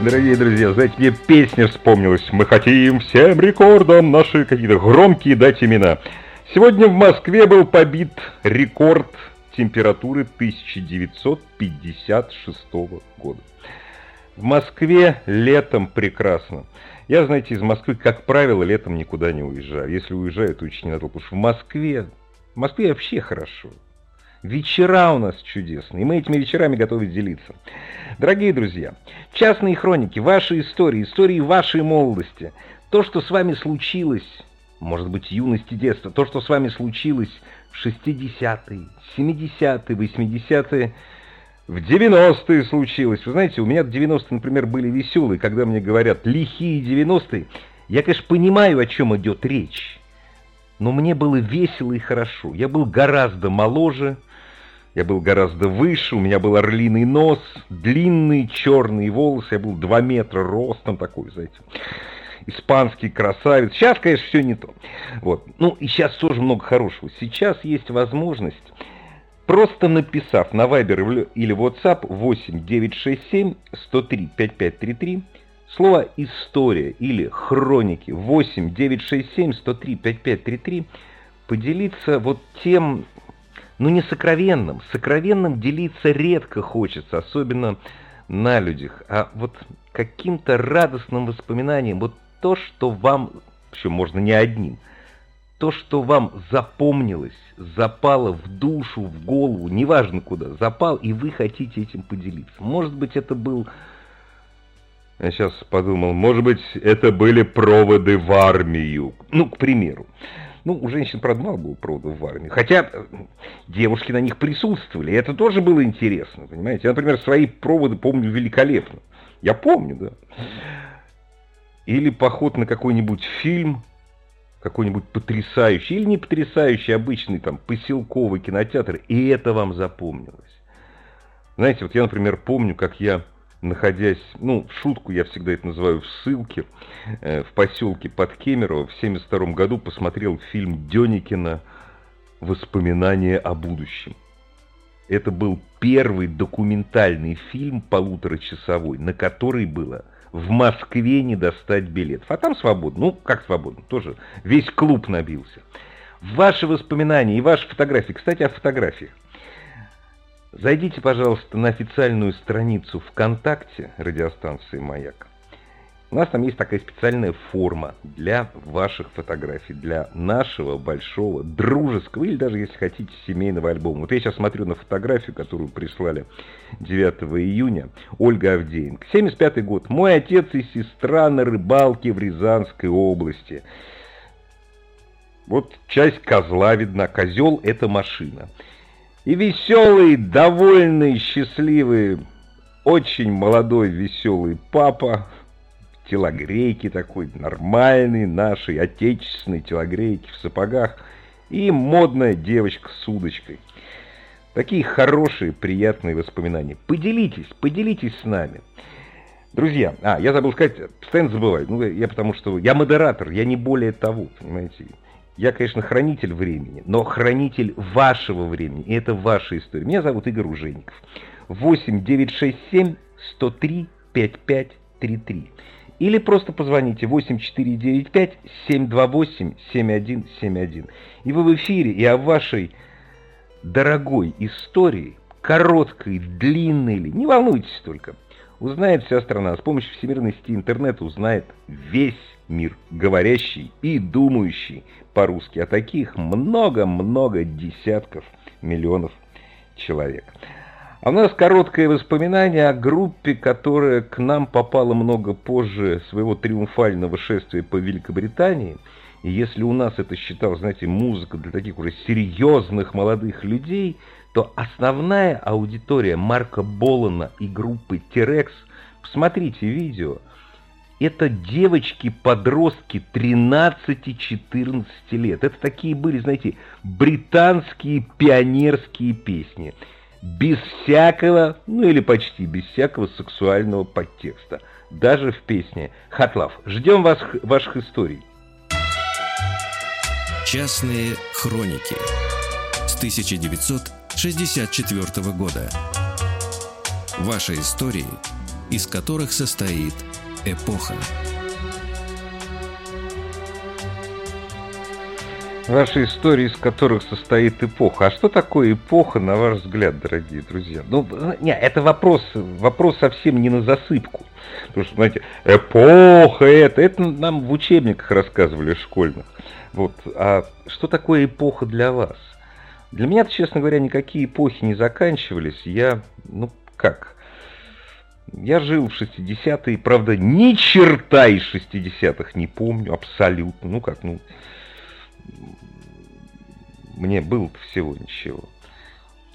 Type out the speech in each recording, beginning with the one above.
Дорогие друзья, знаете, мне песня вспомнилась. Мы хотим всем рекордам наши какие-то громкие дать имена. Сегодня в Москве был побит рекорд температуры 1956 года. В Москве летом прекрасно. Я, знаете, из Москвы, как правило, летом никуда не уезжаю. Если уезжаю, то очень не надо, потому что в Москве, в Москве вообще хорошо. Вечера у нас чудесные, и мы этими вечерами готовы делиться. Дорогие друзья, частные хроники, ваши истории, истории вашей молодости, то, что с вами случилось, может быть, юности, детства, то, что с вами случилось в 60-е, 70-е, 80-е, в 90-е случилось. Вы знаете, у меня 90-е, например, были веселые, когда мне говорят «лихие 90-е». Я, конечно, понимаю, о чем идет речь, но мне было весело и хорошо. Я был гораздо моложе, я был гораздо выше, у меня был орлиный нос, длинные черные волосы, я был 2 метра ростом такой, знаете. Испанский красавец. Сейчас, конечно, все не то. Вот. Ну, и сейчас тоже много хорошего. Сейчас есть возможность, просто написав на Viber или WhatsApp 8 967 103 5533, слово «история» или «хроники» 8 967 103 5533, поделиться вот тем ну не сокровенным. Сокровенным делиться редко хочется, особенно на людях, а вот каким-то радостным воспоминанием, вот то, что вам, причем можно не одним, то, что вам запомнилось, запало в душу, в голову, неважно куда, запал, и вы хотите этим поделиться. Может быть, это был... Я сейчас подумал, может быть, это были проводы в армию. Ну, к примеру. Ну, у женщин, правда, мало было проводов в армии. Хотя э, девушки на них присутствовали. И это тоже было интересно, понимаете? Я, например, свои проводы помню великолепно. Я помню, да. Или поход на какой-нибудь фильм, какой-нибудь потрясающий, или не потрясающий, обычный там поселковый кинотеатр, и это вам запомнилось. Знаете, вот я, например, помню, как я находясь, ну, в шутку я всегда это называю в ссылке, э, в поселке под Кемерово в 1972 году посмотрел фильм Деникина «Воспоминания о будущем». Это был первый документальный фильм полуторачасовой, на который было в Москве не достать билетов. А там свободно. Ну, как свободно? Тоже весь клуб набился. Ваши воспоминания и ваши фотографии. Кстати, о фотографиях. Зайдите, пожалуйста, на официальную страницу ВКонтакте радиостанции «Маяк». У нас там есть такая специальная форма для ваших фотографий, для нашего большого, дружеского, или даже, если хотите, семейного альбома. Вот я сейчас смотрю на фотографию, которую прислали 9 июня, Ольга Авдеенко. 75 год. Мой отец и сестра на рыбалке в Рязанской области. Вот часть козла видна. Козел – это машина. И веселый, довольный, счастливый, очень молодой, веселый папа, телогрейки такой, нормальный, нашей отечественной телогрейки в сапогах, и модная девочка с удочкой. Такие хорошие, приятные воспоминания. Поделитесь, поделитесь с нами. Друзья, а, я забыл сказать, постоянно забываю, ну, я потому что, я модератор, я не более того, понимаете, я, конечно, хранитель времени, но хранитель вашего времени, и это ваша история. Меня зовут Игорь Ужеников. 8 967 103 5533. Или просто позвоните 8495 728 7171. И вы в эфире, и о вашей дорогой истории, короткой, длинной ли, не волнуйтесь только, узнает вся страна. С помощью всемирной сети интернета узнает весь мир, говорящий и думающий по-русски. А таких много-много десятков миллионов человек. А у нас короткое воспоминание о группе, которая к нам попала много позже своего триумфального шествия по Великобритании. И если у нас это считалось, знаете, музыка для таких уже серьезных молодых людей, то основная аудитория Марка Болана и группы T-Rex посмотрите видео. Это девочки-подростки 13-14 лет. Это такие были, знаете, британские пионерские песни. Без всякого, ну или почти без всякого сексуального подтекста. Даже в песне «Хатлав». Ждем вас, ваших историй. Частные хроники с 1964 года. Ваши истории, из которых состоит эпоха. Ваши истории, из которых состоит эпоха. А что такое эпоха, на ваш взгляд, дорогие друзья? Ну, не, это вопрос, вопрос совсем не на засыпку. Потому что, знаете, эпоха это, это нам в учебниках рассказывали школьных. Вот. А что такое эпоха для вас? Для меня, честно говоря, никакие эпохи не заканчивались. Я, ну, как? Я жил в 60-е, правда, ни черта из 60-х не помню, абсолютно. Ну как, ну, мне было всего ничего.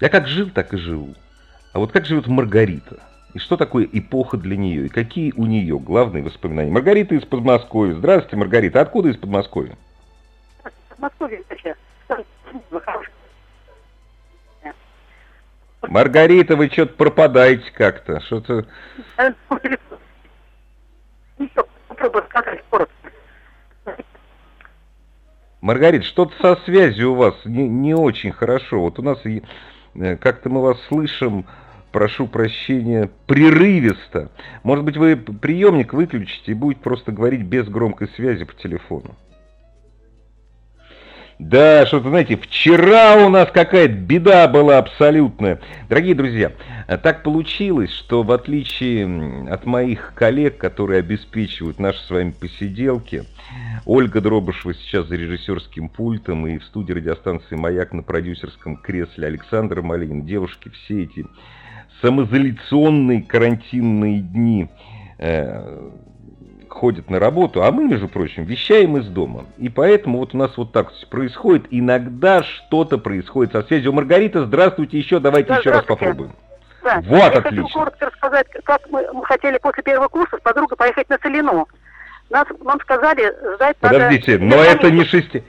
Я как жил, так и живу. А вот как живет Маргарита? И что такое эпоха для нее? И какие у нее главные воспоминания? Маргарита из Подмосковья. Здравствуйте, Маргарита. Откуда из Подмосковья? Подмосковье, Маргарита, вы что-то пропадаете как-то. Что-то... Маргарита, что-то со связью у вас не, не очень хорошо. Вот у нас э, как-то мы вас слышим, прошу прощения, прерывисто. Может быть, вы приемник выключите и будете просто говорить без громкой связи по телефону. Да, что-то, знаете, вчера у нас какая-то беда была абсолютная. Дорогие друзья, так получилось, что в отличие от моих коллег, которые обеспечивают наши с вами посиделки, Ольга Дробышева сейчас за режиссерским пультом и в студии радиостанции «Маяк» на продюсерском кресле Александр Малинин. Девушки, все эти самоизоляционные карантинные дни э, ходят на работу, а мы, между прочим, вещаем из дома. И поэтому вот у нас вот так происходит. Иногда что-то происходит со связью. Маргарита, здравствуйте еще, давайте да, еще раз попробуем. Да. Вот, Я отлично. хочу коротко рассказать, как мы, мы хотели после первого курса с подругой поехать на Целину. Нас, нам сказали, ждать Подождите, надо... но это не шести...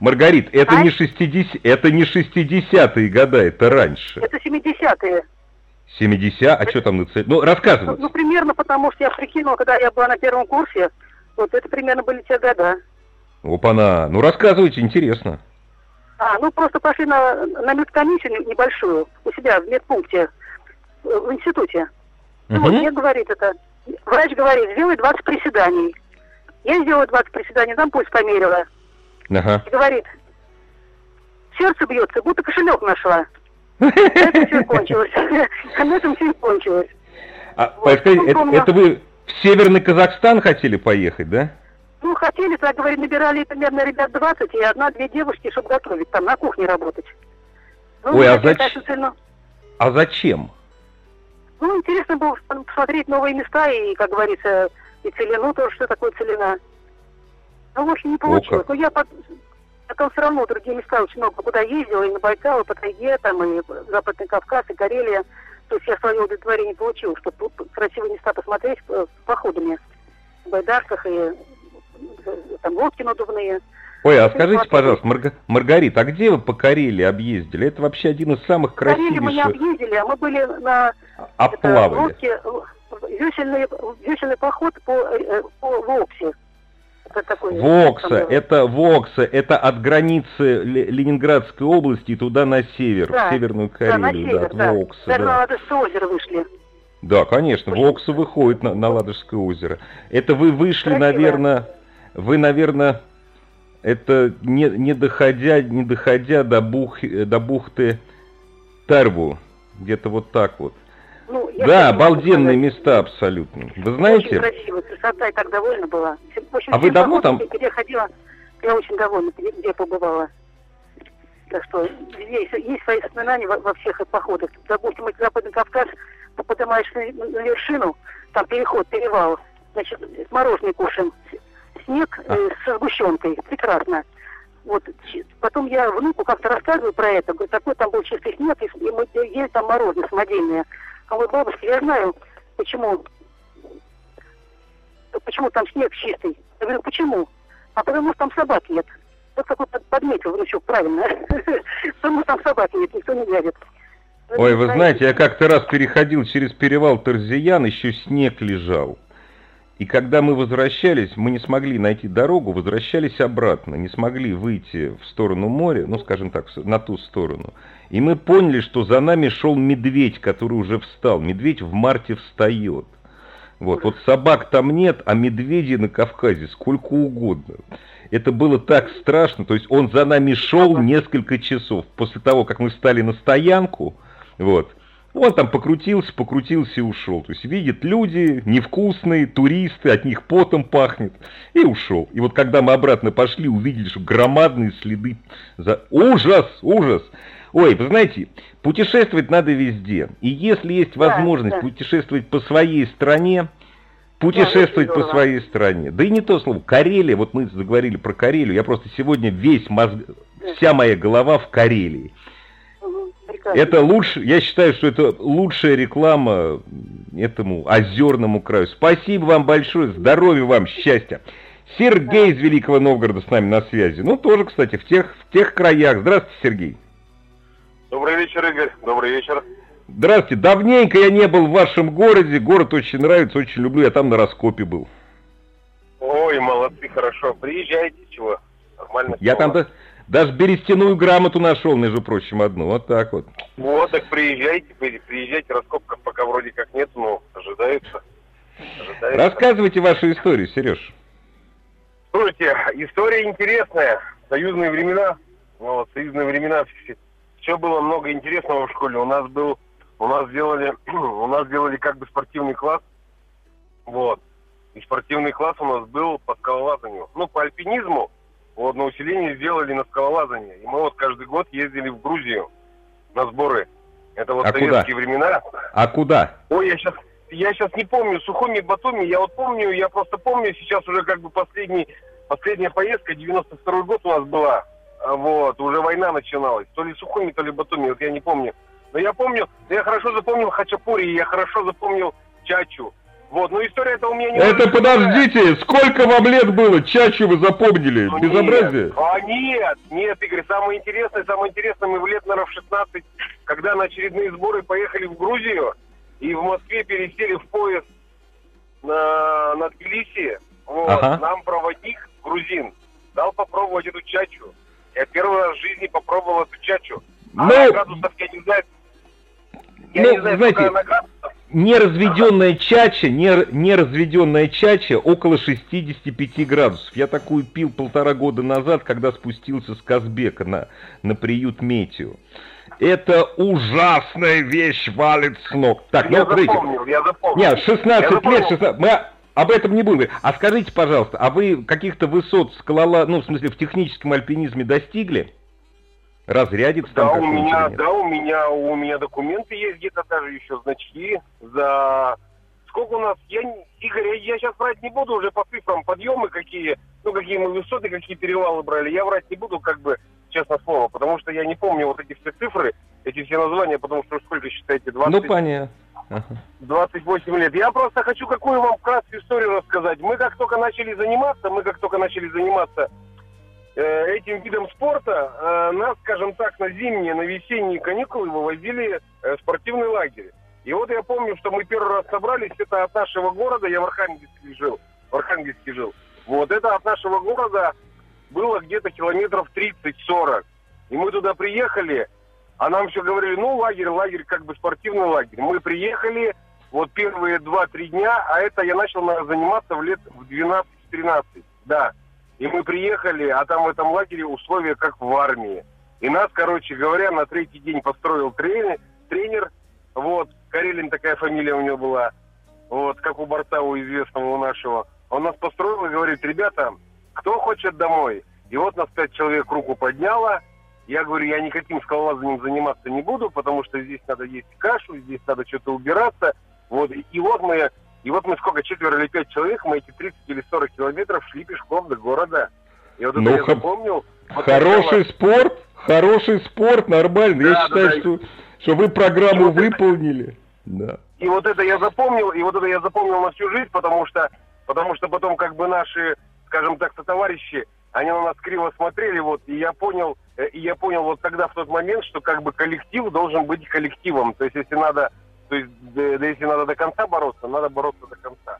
Маргарит, это а? не 60... это не 60-е года, это раньше. Это 70-е. 70, а что там на цель? Ну, рассказывай. Ну, примерно, потому что я прикинула, когда я была на первом курсе, вот это примерно были те года. Опа-на, ну рассказывайте, интересно. А, ну просто пошли на, на медкомиссию небольшую у себя в медпункте, в институте. Ну, угу. вот мне говорит это, врач говорит, сделай 20 приседаний. Я сделала 20 приседаний, там пульс померила. Ага. И говорит, сердце бьется, будто кошелек нашла. На этом все кончилось. На этом все кончилось. А, вот, это, это вы в Северный Казахстан хотели поехать, да? Ну, хотели, так говорит, набирали примерно ребят 20, и одна-две девушки, чтобы готовить, там, на кухне работать. Ну, Ой, а, зач... А зачем? Ну, интересно было посмотреть новые места, и, как говорится, и целину тоже, что такое целина. Ну, в общем, не получилось. Но я под... Потом все равно другие места очень много куда ездила, и на Байкал, и по тайге, там, и Западный Кавказ, и Карелия. То есть я свое удовлетворение получил, чтобы красивые места посмотреть э, походами. В Байдарках и там лодки надувные. Ой, а скажите, пожалуйста, Марга... Маргарита, а где вы по Карелии объездили? Это вообще один из самых красивейших... Карелии мы не объездили, а мы были на... Оплавали. Это, лодке, весельный, весельный поход по, э, по Волксе это такой... Вокса, это Вокса, это от границы Ленинградской области туда на север, да, в Северную Карелию, да, на север, да, да. Вокса. Даже да. на Ладожское озеро вышли. Да, конечно, Очень... Вокса выходит на, на Ладожское озеро. Это вы вышли, Красиво. наверное, вы, наверное, это не, не доходя, не доходя до, бух, до бухты Тарву, где-то вот так вот. Ну, да, обалденные места абсолютно. Вы знаете? Очень красиво, красота и так довольна была. общем, а вы давно там? Где ходила, я очень довольна, где, где побывала. Так что есть, есть свои воспоминания во, во всех походах. Допустим, мы Западный Кавказ, поднимаешь на, на вершину, там переход, перевал, значит, мороженое кушаем, снег э, с сгущенкой, прекрасно. Вот, потом я внуку как-то рассказываю про это, говорю, такой там был чистый снег, и мы ели там мороженое самодельное. А вот бабушка, я знаю, почему почему там снег чистый. Я говорю, почему? А потому что там собак нет. Вот какой подметил внучок правильно. Потому там собаки нет, никто не глядит. Ой, вы знаете, я как-то раз переходил через перевал Тарзиян, еще снег лежал. И когда мы возвращались, мы не смогли найти дорогу, возвращались обратно, не смогли выйти в сторону моря, ну, скажем так, на ту сторону. И мы поняли, что за нами шел медведь, который уже встал. Медведь в марте встает. Вот, вот собак там нет, а медведей на Кавказе сколько угодно. Это было так страшно, то есть он за нами шел несколько часов. После того, как мы встали на стоянку, вот, он там покрутился, покрутился и ушел. То есть видит люди невкусные, туристы, от них потом пахнет. И ушел. И вот когда мы обратно пошли, увидели, что громадные следы. За... Ужас, ужас. Ой, вы знаете, путешествовать надо везде. И если есть возможность да, да. путешествовать по своей стране, путешествовать да, по своей стране. Да и не то слово. Карелия, вот мы заговорили про Карелию. Я просто сегодня весь мозг, вся моя голова в Карелии прекрасно. Это лучше, я считаю, что это лучшая реклама этому озерному краю. Спасибо вам большое, здоровья вам, счастья. Сергей из Великого Новгорода с нами на связи. Ну, тоже, кстати, в тех, в тех краях. Здравствуйте, Сергей. Добрый вечер, Игорь. Добрый вечер. Здравствуйте. Давненько я не был в вашем городе. Город очень нравится, очень люблю. Я там на раскопе был. Ой, молодцы, хорошо. Приезжайте, чего? Нормально. Я там, даже берестяную грамоту нашел, между прочим, одну. Вот так вот. Вот, так приезжайте, приезжайте, раскопков пока вроде как нет, но ожидается. ожидается. Рассказывайте вашу историю, Сереж. Слушайте, история интересная. Союзные времена. Вот, союзные времена. Все было много интересного в школе. У нас был, у нас сделали, у нас сделали как бы спортивный класс. Вот. И спортивный класс у нас был по скалолазанию. Ну, по альпинизму вот на усиление сделали на скалолазание. И мы вот каждый год ездили в Грузию на сборы. Это вот а советские куда? времена. А куда? Ой, я сейчас, я сейчас не помню, Сухоми, Батуми, я вот помню, я просто помню, сейчас уже как бы последний, последняя поездка, 92 год у нас была, вот, уже война начиналась, то ли Сухоми, то ли Батуми, вот я не помню. Но я помню, я хорошо запомнил Хачапури, я хорошо запомнил Чачу, вот, но история это у меня не... Это подождите, сколько вам лет было? Чачу вы запомнили? Ну, Безобразие? Нет. А нет, нет, Игорь, самое интересное, самое интересное, мы в лет, наверное, в 16, когда на очередные сборы поехали в Грузию, и в Москве пересели в поезд на, на Тбилиси, вот, ага. нам проводник, грузин, дал попробовать эту чачу. Я первый раз в жизни попробовал эту чачу. А ну, градусов, я не знаю, я ну, не знаю, знаете, она градусов, неразведенная чача, неразведенная чача около 65 градусов. Я такую пил полтора года назад, когда спустился с Казбека на, на приют Метео. Это ужасная вещь, валит с ног. Так, я ну, запомнил, я запомнил. Нет, 16 я лет, 16... Мы об этом не будем. А скажите, пожалуйста, а вы каких-то высот скалола, ну, в смысле, в техническом альпинизме достигли? Разрядится там да, у меня, Да, у меня, у меня документы есть где-то даже еще значки за... Сколько у нас? Я, Игорь, я, я сейчас врать не буду уже по цифрам подъемы какие, ну какие мы высоты, какие перевалы брали. Я врать не буду, как бы, честно слово, потому что я не помню вот эти все цифры, эти все названия, потому что сколько считаете? 20... Ну, понятно. 28 лет. Я просто хочу какую вам вкратце историю рассказать. Мы как только начали заниматься, мы как только начали заниматься Э, этим видом спорта э, нас, скажем так, на зимние, на весенние каникулы вывозили э, в спортивный лагерь. И вот я помню, что мы первый раз собрались, это от нашего города, я в Архангельске жил, в Архангельске жил. Вот это от нашего города было где-то километров 30-40. И мы туда приехали, а нам все говорили, ну, лагерь, лагерь, как бы спортивный лагерь. Мы приехали, вот первые 2-3 дня, а это я начал заниматься в лет в 12-13, да. И мы приехали, а там в этом лагере условия как в армии. И нас, короче говоря, на третий день построил тренер, тренер вот, Карелин такая фамилия у него была, вот, как у борта у известного у нашего. Он нас построил и говорит, ребята, кто хочет домой? И вот нас пять человек руку подняло. Я говорю, я никаким скалолазанием заниматься не буду, потому что здесь надо есть кашу, здесь надо что-то убираться. Вот, и вот мы и вот мы сколько, четверо или пять человек, мы эти 30 или 40 километров шли пешком до города. И вот это ну, я запомнил. Хороший спорт, хороший спорт, нормально. Да, я считаю, да, что, что вы программу вот выполнили. Это... Да. И вот это я запомнил, и вот это я запомнил на всю жизнь, потому что Потому что потом как бы наши, скажем так, товарищи, они на нас криво смотрели, вот, и я понял, э, и я понял вот тогда в тот момент, что как бы коллектив должен быть коллективом. То есть если надо, то есть, да, да если надо до конца бороться, надо бороться до конца.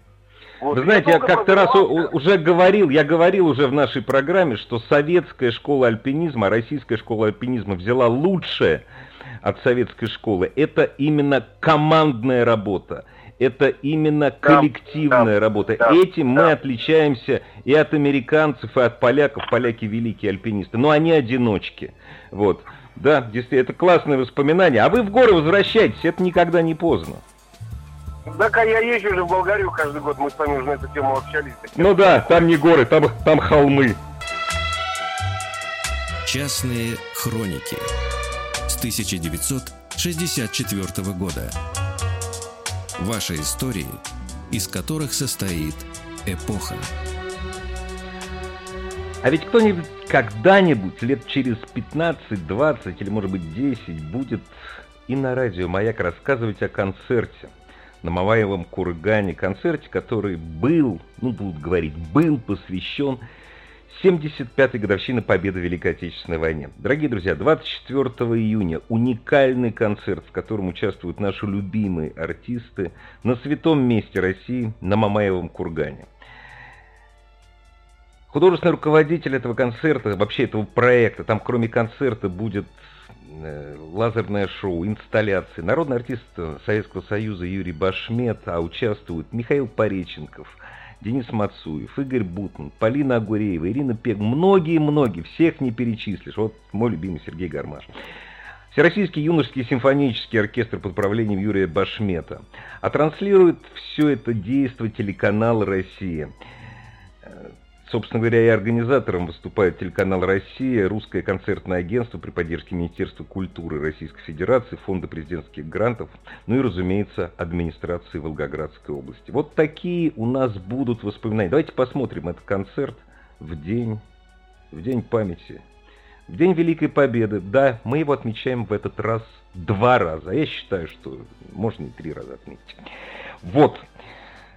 Вот. Вы знаете, я как-то раз уже говорил, я говорил уже в нашей программе, что советская школа альпинизма, российская школа альпинизма взяла лучшее от советской школы. Это именно командная работа. Это именно коллективная да, работа. Да, Этим да. мы отличаемся и от американцев, и от поляков. Поляки великие альпинисты. Но они одиночки. Вот. Да, действительно, это классное воспоминание. А вы в горы возвращайтесь, это никогда не поздно. Так, а я езжу уже в Болгарию каждый год, мы с вами уже на эту тему общались. Ну да, там не горы, там, там холмы. Частные хроники с 1964 года. Ваши истории, из которых состоит эпоха. А ведь кто-нибудь когда-нибудь, лет через 15, 20 или может быть 10, будет и на радио «Маяк» рассказывать о концерте – на Мамаевом кургане, концерте, который был, ну будут говорить, был посвящен 75-й годовщине победы в Великой Отечественной войне. Дорогие друзья, 24 июня уникальный концерт, в котором участвуют наши любимые артисты на святом месте России, на Мамаевом кургане. Художественный руководитель этого концерта, вообще этого проекта, там кроме концерта будет Э, лазерное шоу, инсталляции. Народный артист Советского Союза Юрий Башмет, а участвуют Михаил Пореченков, Денис Мацуев, Игорь Бутман, Полина Агуреева, Ирина Пег, многие-многие, всех не перечислишь. Вот мой любимый Сергей Гармаш. Всероссийский юношеский симфонический оркестр под управлением Юрия Башмета. А транслирует все это действие телеканал «Россия». Собственно говоря, и организатором выступает телеканал «Россия», русское концертное агентство при поддержке Министерства культуры Российской Федерации, Фонда президентских грантов, ну и, разумеется, администрации Волгоградской области. Вот такие у нас будут воспоминания. Давайте посмотрим этот концерт в день, в день памяти, в день Великой Победы. Да, мы его отмечаем в этот раз два раза. Я считаю, что можно и три раза отметить. Вот,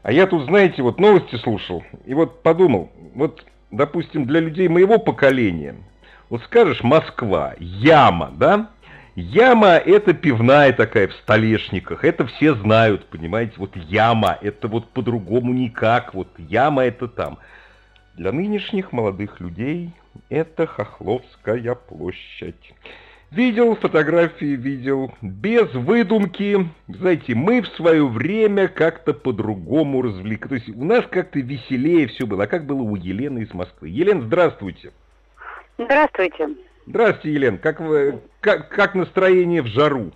а я тут, знаете, вот новости слушал, и вот подумал, вот, допустим, для людей моего поколения, вот скажешь Москва, яма, да? Яма это пивная такая в столешниках, это все знают, понимаете, вот яма, это вот по-другому никак, вот яма это там. Для нынешних молодых людей это Хохловская площадь. Видел фотографии, видел. Без выдумки. Знаете, мы в свое время как-то по-другому развлекли. То есть у нас как-то веселее все было. А как было у Елены из Москвы? Елена, здравствуйте. Здравствуйте. Здравствуйте, Елена. Как, вы, как, как настроение в жару?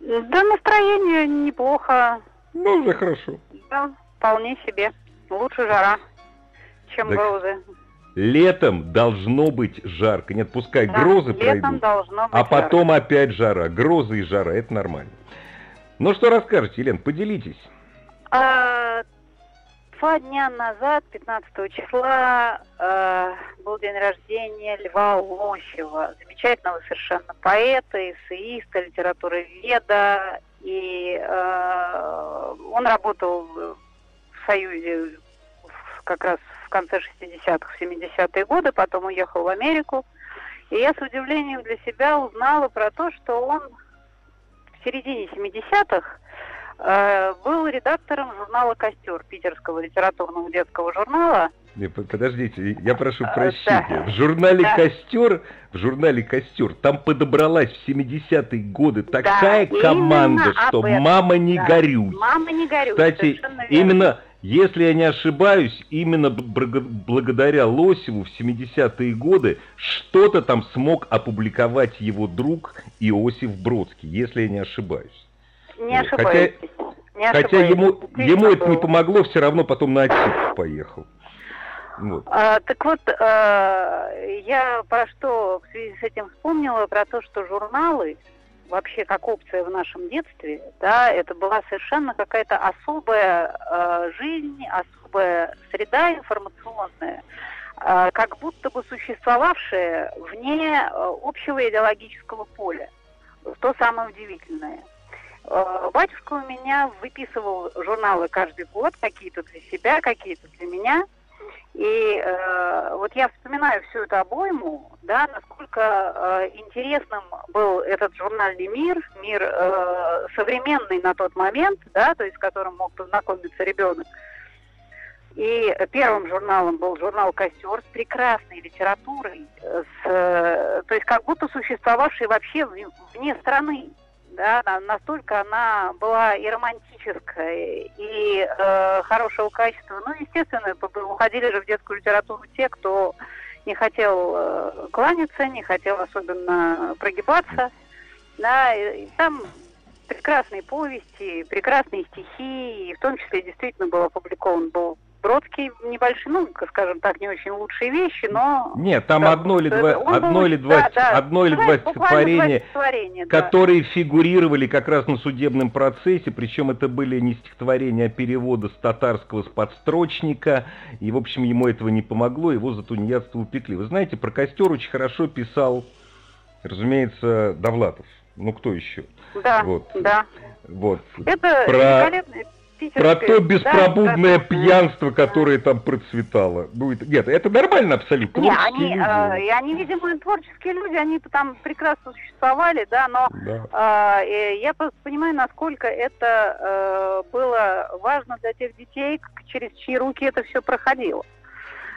Да, настроение неплохо. Ну, уже хорошо. Да, вполне себе. Лучше жара, чем так, грозы. Летом должно быть жарко. Нет, пускай да, грозы пройдут, а потом жарко. опять жара. Грозы и жара, это нормально. Ну что расскажете, Елена, поделитесь. А, два дня назад, 15 числа, э, был день рождения Льва Лощева, замечательного совершенно поэта, эссеиста, литературоведа. И э, он работал в Союзе как раз в конце 60-х, 70-е годы, потом уехал в Америку. И я с удивлением для себя узнала про то, что он в середине 70-х э, был редактором журнала «Костер», питерского литературного детского журнала. Не, подождите, я прошу э, прощения. Да. В журнале да. «Костер», в журнале «Костер» там подобралась в 70-е годы такая да, команда, что «Мама не да. горюй». «Мама не горюй», Кстати, именно если я не ошибаюсь, именно благодаря Лосеву в 70-е годы что-то там смог опубликовать его друг Иосиф Бродский, если я не ошибаюсь. Не ошибаюсь. Хотя, не хотя ему, ему это не помогло, все равно потом на Отсидку поехал. Вот. А, так вот, а, я про что в связи с этим вспомнила, про то, что журналы, вообще как опция в нашем детстве, да, это была совершенно какая-то особая э, жизнь, особая среда информационная, э, как будто бы существовавшая вне э, общего идеологического поля. То самое удивительное. Э, батюшка у меня выписывал журналы каждый год, какие-то для себя, какие-то для меня. И э, вот я вспоминаю всю эту обойму, да, насколько э, интересным был этот журнальный мир, мир э, современный на тот момент, да, то есть с которым мог познакомиться ребенок. И первым журналом был журнал «Костер» с прекрасной литературой, с, э, то есть как будто существовавшей вообще вне страны да, настолько она была и романтическая, и э, хорошего качества. Ну, естественно, уходили же в детскую литературу те, кто не хотел э, кланяться, не хотел особенно прогибаться, да, и, и там прекрасные повести, прекрасные стихи, и в том числе действительно был опубликован был Бродский небольшие, ну, скажем так, не очень лучшие вещи, но... Нет, там да, одно или два, одно был, или два, да, да, одно или два стихотворения, да. которые фигурировали как раз на судебном процессе, причем это были не стихотворения, а переводы с татарского с подстрочника, и, в общем, ему этого не помогло, его за тунеядство упекли. Вы знаете, про костер очень хорошо писал, разумеется, Довлатов. Ну, кто еще? Да, вот. да. Вот. Это про... великолепный про то беспробудное да, пьянство, которое там процветало. Будет... Нет, это нормально абсолютно. Не, они, люди. Э, они, видимо, творческие люди, они там прекрасно существовали, да, но да. Э, я просто понимаю, насколько это э, было важно для тех детей, через чьи руки это все проходило.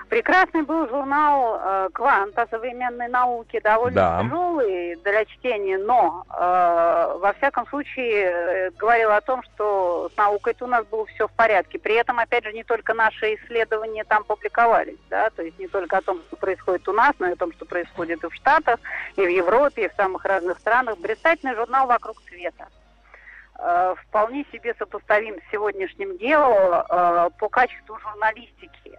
Прекрасный был журнал э, «Квант» о современной науке, довольно да. тяжелый для чтения, но э, во всяком случае э, говорил о том, что с наукой-то у нас было все в порядке. При этом, опять же, не только наши исследования там публиковались, да, то есть не только о том, что происходит у нас, но и о том, что происходит и в Штатах, и в Европе, и в самых разных странах. Блистательный журнал «Вокруг света» э, вполне себе сопоставим с сегодняшним делом э, по качеству журналистики.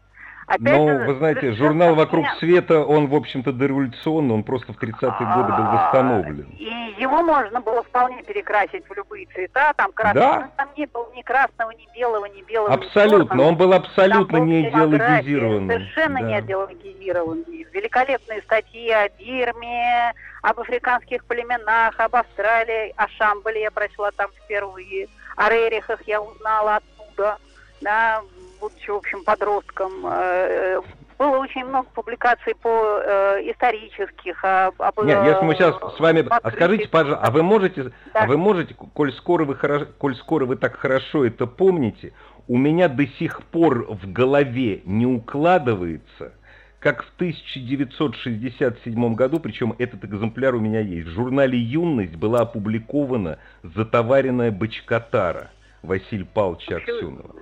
Опять ну, вы знаете, журнал «Вокруг света», он, в общем-то, дореволюционный, он просто в 30-е годы был восстановлен. И его можно было вполне перекрасить в любые цвета, там красный, да? там не было ни красного, ни белого, ни белого, Абсолютно, ни он был абсолютно не идеологизированный. Совершенно да. не идеологизированный. Великолепные статьи о Бирме, об африканских племенах, об Австралии, о Шамбале я прочла там впервые, о Рерихах я узнала оттуда, да, будучи, в общем, подростком. Э, было очень много публикаций по э, исторических. Об, об, Нет, если мы сейчас с вами... А скажите, пожалуйста, а вы можете, да. а вы можете, коль скоро вы, хорошо, коль скоро вы так хорошо это помните, у меня до сих пор в голове не укладывается, как в 1967 году, причем этот экземпляр у меня есть, в журнале «Юность» была опубликована «Затоваренная бочкотара» Василия Павловича Аксенова.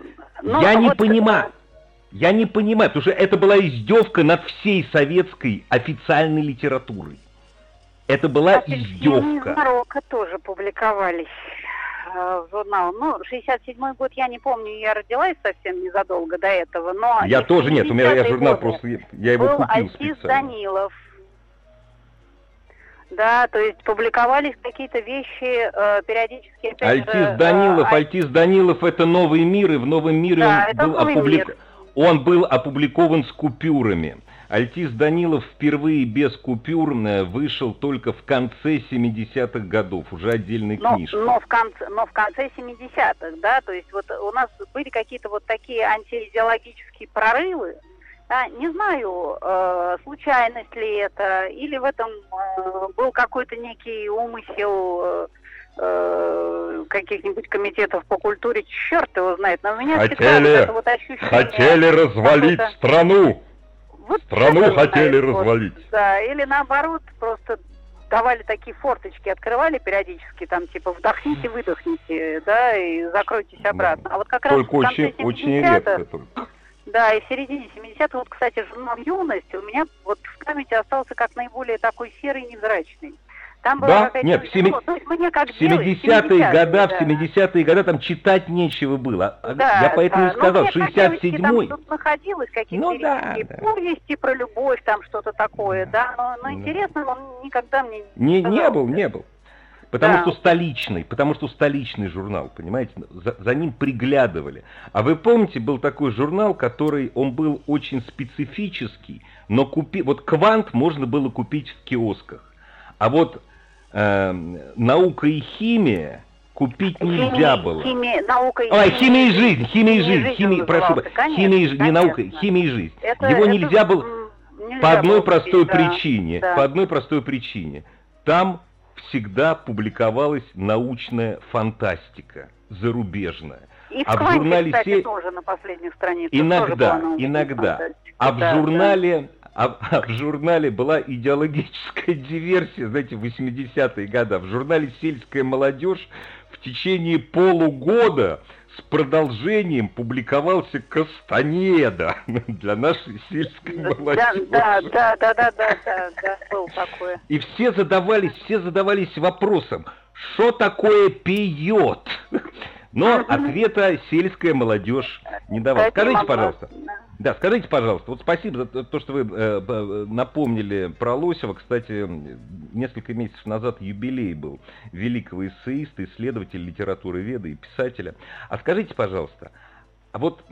Ну, я не вот понимаю. Я не понимаю, потому что это была издевка над всей советской официальной литературой. Это была а издевка. Марокко тоже публиковались э, в журнал. Ну, 67-й год я не помню, я родилась совсем незадолго до этого, но... Я тоже нет, у меня я журнал просто, я его был купил специально. Данилов. Да, то есть публиковались какие-то вещи э, периодически. Опять Альтис же, Данилов, э, Альтис Данилов это новый мир, и в новом мире да, он был опубликован. Он был опубликован с купюрами. Альтис Данилов впервые без купюр э, вышел только в конце 70-х годов, уже отдельной но, книжкой. Но в конце, но в конце 70-х, да, то есть вот у нас были какие-то вот такие антиидеологические прорывы, а, не знаю, э, случайность ли это, или в этом э, был какой-то некий умысел э, э, каких-нибудь комитетов по культуре, черт его знает, но у меня хотели, это вот ощущение... Хотели развалить страну! Вот страну хотели знает, развалить. Вот, да, или наоборот, просто давали такие форточки, открывали периодически, там, типа, вдохните, выдохните, да, и закройтесь обратно. А вот как только раз очень, очень редко только. Да, и в середине 70-х, вот, кстати, журнал «Юность» у меня вот в памяти остался как наиболее такой серый невзрачный. Там была да? Нет, в, 7... ну, 70-е годы, да. в 70-е годы там читать нечего было. А да, Я поэтому да. и сказал, ну, 67-й... Там находилось какие-то ну, да, да. повести про любовь, там что-то такое, да, да. но, но интересно, он никогда мне не Не, не был, не был. Потому да. что столичный, потому что столичный журнал, понимаете, за, за ним приглядывали. А вы помните, был такой журнал, который, он был очень специфический, но купи, вот «Квант» можно было купить в киосках. А вот э, «Наука и химия», купить нельзя было. Химия, наука и Ой, химия и жизнь, химия и жизнь, химия, прошу, химия и жизнь, не наука, химия и жизнь. Это, Его это, нельзя было нельзя по одной простой да, причине, да. по одной простой причине. Там всегда публиковалась научная фантастика зарубежная. И а в, в журнале кстати, се... тоже на последних страницах. Иногда, иногда. А в журнале, а, а в журнале была идеологическая диверсия, знаете, в 80-е годы. В журнале «Сельская молодежь» в течение полугода с продолжением публиковался Кастанеда для нашей сельской молодежи. Да, да, да, да, да, да, да, был такое. И все задавались, все задавались вопросом, что такое пьет? Но ответа сельская молодежь не давала. Скажите, пожалуйста. Да, скажите, пожалуйста, вот спасибо за то, что вы э, напомнили про Лосева. Кстати, несколько месяцев назад юбилей был великого эссеиста, исследователя литературы веда и писателя. А скажите, пожалуйста, а вот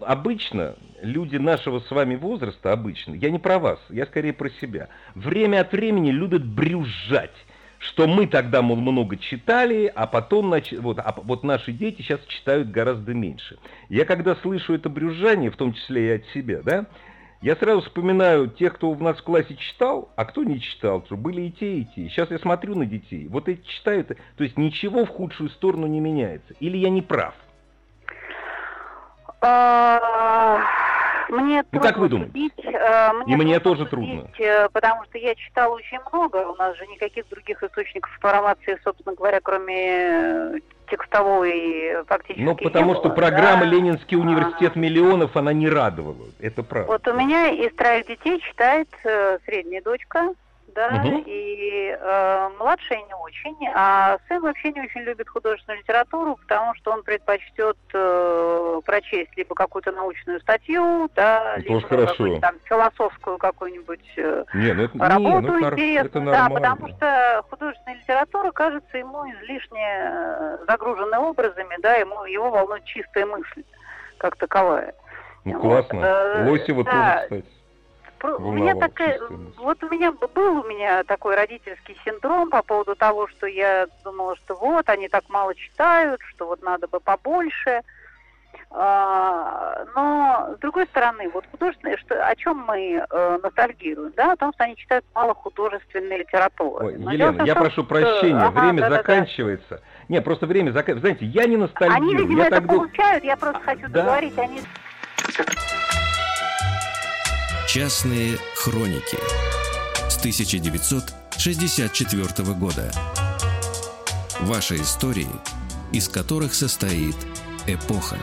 обычно люди нашего с вами возраста, обычно, я не про вас, я скорее про себя, время от времени любят брюзжать что мы тогда, мол, много читали, а потом, вот, а вот наши дети сейчас читают гораздо меньше. Я когда слышу это брюзжание, в том числе и от себя, да, я сразу вспоминаю тех, кто у нас в классе читал, а кто не читал, что были и те, и те. Сейчас я смотрю на детей, вот эти читают, то есть ничего в худшую сторону не меняется. Или я не прав? А, мне ну, как вы думаете? Судить, э, мне И мне тоже судить, трудно. Э, потому что я читала очень много. У нас же никаких других источников информации, собственно говоря, кроме э, текстовой фактически Ну, потому что программа да? «Ленинский университет ага. миллионов», она не радовала. Это правда. Вот у меня из троих детей читает средняя дочка, да, угу. и э, младшая не очень, а сын вообще не очень любит художественную литературу, потому что он предпочтет э, прочесть либо какую-то научную статью, да, это либо какую-нибудь там философскую какую-нибудь э, не, ну это, работу не, ну, интересную, это да, потому что художественная литература кажется ему излишне э, загруженной образами, да, ему его волнует чистая мысль как таковая. Ну, вот. классно. Э, Лосева да. тоже, кстати у меня такая, вот у меня был у меня такой родительский синдром по поводу того, что я думала, что вот они так мало читают, что вот надо бы побольше. А, но с другой стороны, вот художественные, что, о чем мы э, ностальгируем, да, о том, что они читают мало художественной литературы. Ой, Елена, я прошу прощения, ага, время да, заканчивается. Да, да. Не, просто время заканчивается. Знаете, я не ностальгирую. Они, видимо, я это так получают, я просто хочу да. договорить, они... Частные хроники с 1964 года. Ваши истории, из которых состоит эпоха.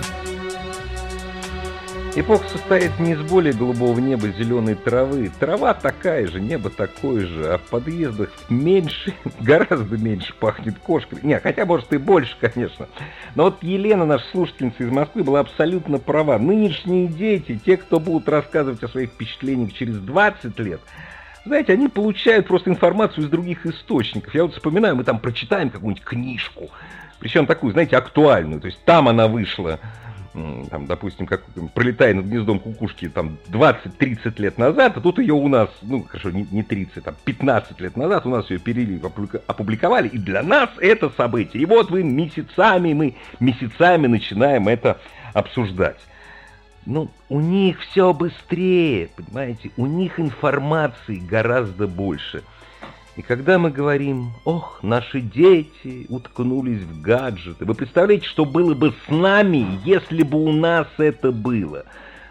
Эпоха состоит не из более голубого неба зеленой травы. Трава такая же, небо такое же, а в подъездах меньше, гораздо меньше пахнет кошкой. Не, хотя, может, и больше, конечно. Но вот Елена, наша слушательница из Москвы, была абсолютно права. Нынешние дети, те, кто будут рассказывать о своих впечатлениях через 20 лет, знаете, они получают просто информацию из других источников. Я вот вспоминаю, мы там прочитаем какую-нибудь книжку, причем такую, знаете, актуальную. То есть там она вышла там, допустим, как пролетая над гнездом кукушки там 20-30 лет назад, а тут ее у нас, ну, хорошо, не, не 30, там 15 лет назад у нас ее перели, опубликовали, и для нас это событие. И вот вы месяцами, мы месяцами начинаем это обсуждать. Ну, у них все быстрее, понимаете, у них информации гораздо больше – и когда мы говорим, ох, наши дети уткнулись в гаджеты, вы представляете, что было бы с нами, если бы у нас это было?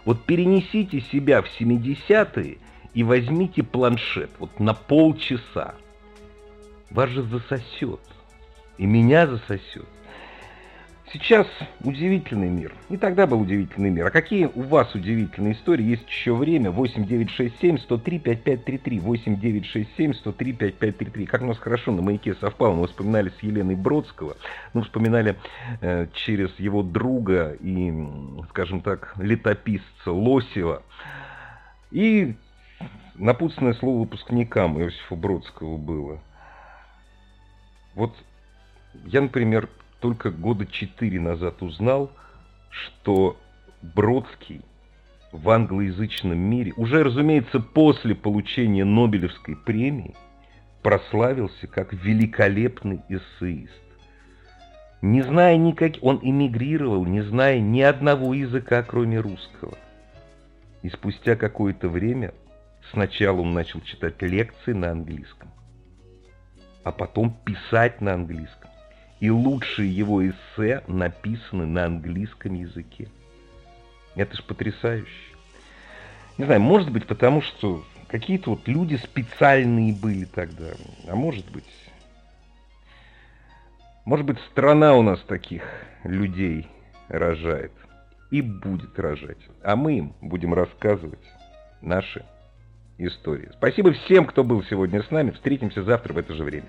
Вот перенесите себя в 70-е и возьмите планшет вот на полчаса. Вас же засосет. И меня засосет. Сейчас удивительный мир. И тогда был удивительный мир. А какие у вас удивительные истории? Есть еще время. 8967 103 5533. 8967 103 5533. Как у нас хорошо на маяке совпало. Мы вспоминали с Еленой Бродского. Мы вспоминали э, через его друга и, скажем так, летописца Лосева. И напутственное слово выпускникам Иосифа Бродского было. Вот я, например, только года четыре назад узнал, что Бродский в англоязычном мире, уже, разумеется, после получения Нобелевской премии, прославился как великолепный эссеист. Не зная никак... Он эмигрировал, не зная ни одного языка, кроме русского. И спустя какое-то время сначала он начал читать лекции на английском, а потом писать на английском. И лучшие его эссе написаны на английском языке. Это ж потрясающе. Не знаю, может быть, потому что какие-то вот люди специальные были тогда. А может быть... Может быть, страна у нас таких людей рожает и будет рожать. А мы им будем рассказывать наши истории. Спасибо всем, кто был сегодня с нами. Встретимся завтра в это же время.